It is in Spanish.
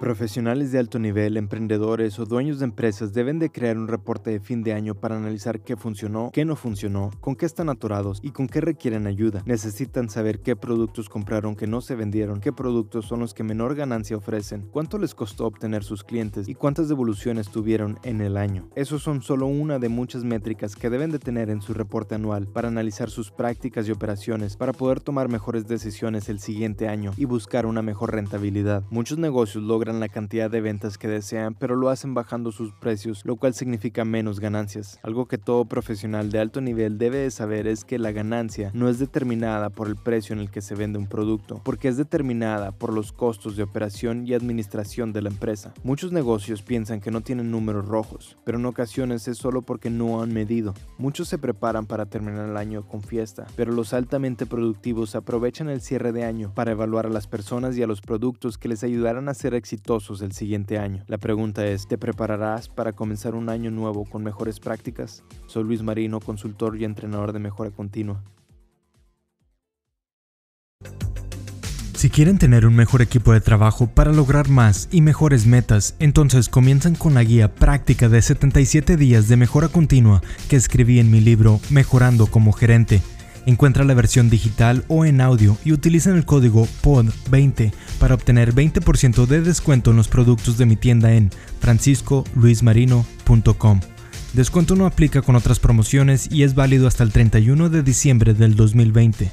Profesionales de alto nivel, emprendedores o dueños de empresas deben de crear un reporte de fin de año para analizar qué funcionó, qué no funcionó, con qué están atorados y con qué requieren ayuda. Necesitan saber qué productos compraron que no se vendieron, qué productos son los que menor ganancia ofrecen, cuánto les costó obtener sus clientes y cuántas devoluciones tuvieron en el año. Esos son solo una de muchas métricas que deben de tener en su reporte anual para analizar sus prácticas y operaciones para poder tomar mejores decisiones el siguiente año y buscar una mejor rentabilidad. Muchos negocios logran la cantidad de ventas que desean, pero lo hacen bajando sus precios, lo cual significa menos ganancias. Algo que todo profesional de alto nivel debe de saber es que la ganancia no es determinada por el precio en el que se vende un producto, porque es determinada por los costos de operación y administración de la empresa. Muchos negocios piensan que no tienen números rojos, pero en ocasiones es solo porque no han medido. Muchos se preparan para terminar el año con fiesta, pero los altamente productivos aprovechan el cierre de año para evaluar a las personas y a los productos que les ayudarán a ser exitosos el siguiente año. La pregunta es, ¿te prepararás para comenzar un año nuevo con mejores prácticas? Soy Luis Marino, consultor y entrenador de mejora continua. Si quieren tener un mejor equipo de trabajo para lograr más y mejores metas, entonces comienzan con la guía práctica de 77 días de mejora continua que escribí en mi libro Mejorando como gerente. Encuentra la versión digital o en audio y utilizan el código POD20 para obtener 20% de descuento en los productos de mi tienda en franciscoluismarino.com. Descuento no aplica con otras promociones y es válido hasta el 31 de diciembre del 2020.